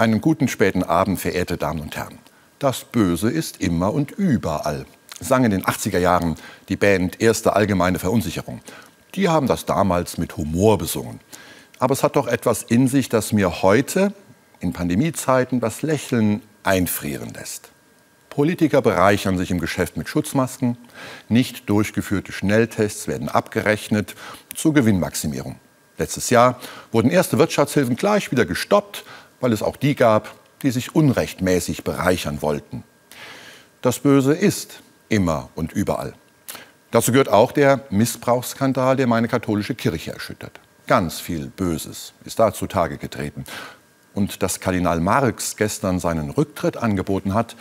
Einen guten späten Abend, verehrte Damen und Herren. Das Böse ist immer und überall, sang in den 80er Jahren die Band Erste Allgemeine Verunsicherung. Die haben das damals mit Humor besungen. Aber es hat doch etwas in sich, das mir heute, in Pandemiezeiten, das Lächeln einfrieren lässt. Politiker bereichern sich im Geschäft mit Schutzmasken, nicht durchgeführte Schnelltests werden abgerechnet zur Gewinnmaximierung. Letztes Jahr wurden erste Wirtschaftshilfen gleich wieder gestoppt, weil es auch die gab, die sich unrechtmäßig bereichern wollten. Das Böse ist immer und überall. Dazu gehört auch der Missbrauchsskandal, der meine katholische Kirche erschüttert. Ganz viel Böses ist da zutage getreten. Und dass Kardinal Marx gestern seinen Rücktritt angeboten hat,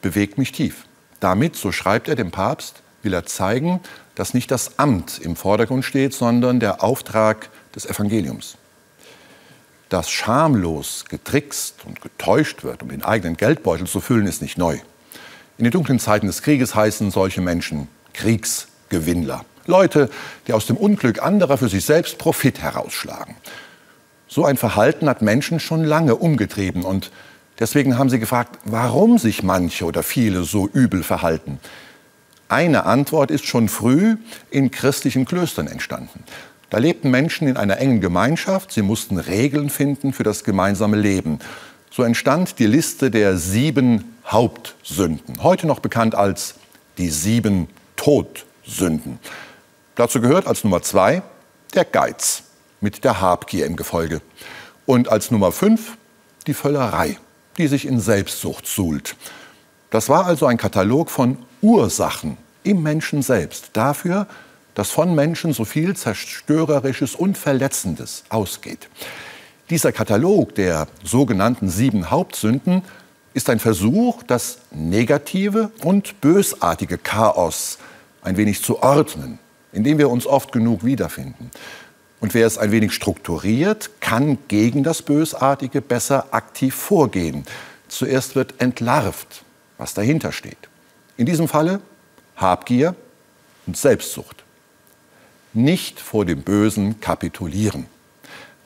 bewegt mich tief. Damit, so schreibt er dem Papst, will er zeigen, dass nicht das Amt im Vordergrund steht, sondern der Auftrag des Evangeliums. Dass schamlos getrickst und getäuscht wird, um den eigenen Geldbeutel zu füllen, ist nicht neu. In den dunklen Zeiten des Krieges heißen solche Menschen Kriegsgewinnler. Leute, die aus dem Unglück anderer für sich selbst Profit herausschlagen. So ein Verhalten hat Menschen schon lange umgetrieben und Deswegen haben sie gefragt, warum sich manche oder viele so übel verhalten. Eine Antwort ist schon früh in christlichen Klöstern entstanden. Da lebten Menschen in einer engen Gemeinschaft, sie mussten Regeln finden für das gemeinsame Leben. So entstand die Liste der sieben Hauptsünden, heute noch bekannt als die sieben Todsünden. Dazu gehört als Nummer zwei der Geiz mit der Habgier im Gefolge und als Nummer fünf die Völlerei die sich in Selbstsucht suhlt. Das war also ein Katalog von Ursachen im Menschen selbst dafür, dass von Menschen so viel Zerstörerisches und Verletzendes ausgeht. Dieser Katalog der sogenannten sieben Hauptsünden ist ein Versuch, das negative und bösartige Chaos ein wenig zu ordnen, in dem wir uns oft genug wiederfinden. Und wer es ein wenig strukturiert, kann gegen das Bösartige besser aktiv vorgehen. Zuerst wird entlarvt, was dahinter steht. In diesem Falle Habgier und Selbstsucht. Nicht vor dem Bösen kapitulieren.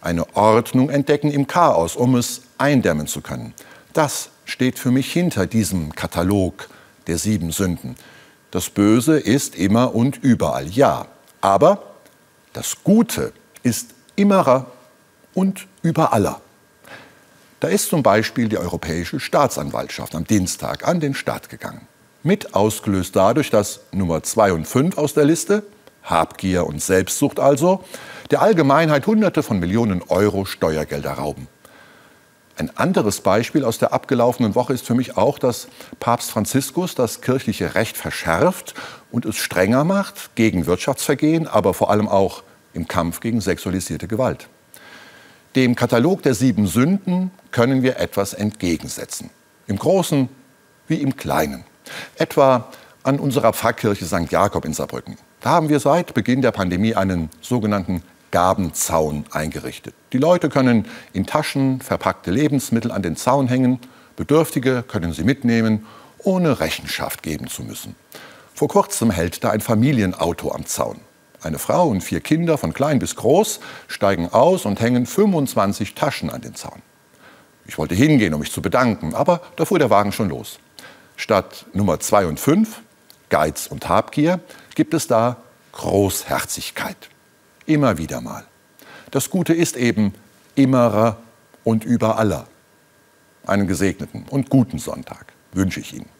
Eine Ordnung entdecken im Chaos, um es eindämmen zu können. Das steht für mich hinter diesem Katalog der sieben Sünden. Das Böse ist immer und überall, ja. Aber das Gute ist immerer und überaller. Da ist zum Beispiel die Europäische Staatsanwaltschaft am Dienstag an den Start gegangen. Mit ausgelöst dadurch, dass Nummer 2 und 5 aus der Liste, Habgier und Selbstsucht also, der Allgemeinheit Hunderte von Millionen Euro Steuergelder rauben. Ein anderes Beispiel aus der abgelaufenen Woche ist für mich auch, dass Papst Franziskus das kirchliche Recht verschärft und es strenger macht gegen Wirtschaftsvergehen, aber vor allem auch im Kampf gegen sexualisierte Gewalt. Dem Katalog der sieben Sünden können wir etwas entgegensetzen. Im Großen wie im Kleinen. Etwa an unserer Pfarrkirche St. Jakob in Saarbrücken. Da haben wir seit Beginn der Pandemie einen sogenannten Gabenzaun eingerichtet. Die Leute können in Taschen verpackte Lebensmittel an den Zaun hängen. Bedürftige können sie mitnehmen, ohne Rechenschaft geben zu müssen. Vor kurzem hält da ein Familienauto am Zaun. Eine Frau und vier Kinder von klein bis groß steigen aus und hängen 25 Taschen an den Zaun. Ich wollte hingehen, um mich zu bedanken, aber da fuhr der Wagen schon los. Statt Nummer 2 und 5, Geiz und Habgier, gibt es da Großherzigkeit. Immer wieder mal. Das Gute ist eben immerer und überaller. Einen gesegneten und guten Sonntag wünsche ich Ihnen.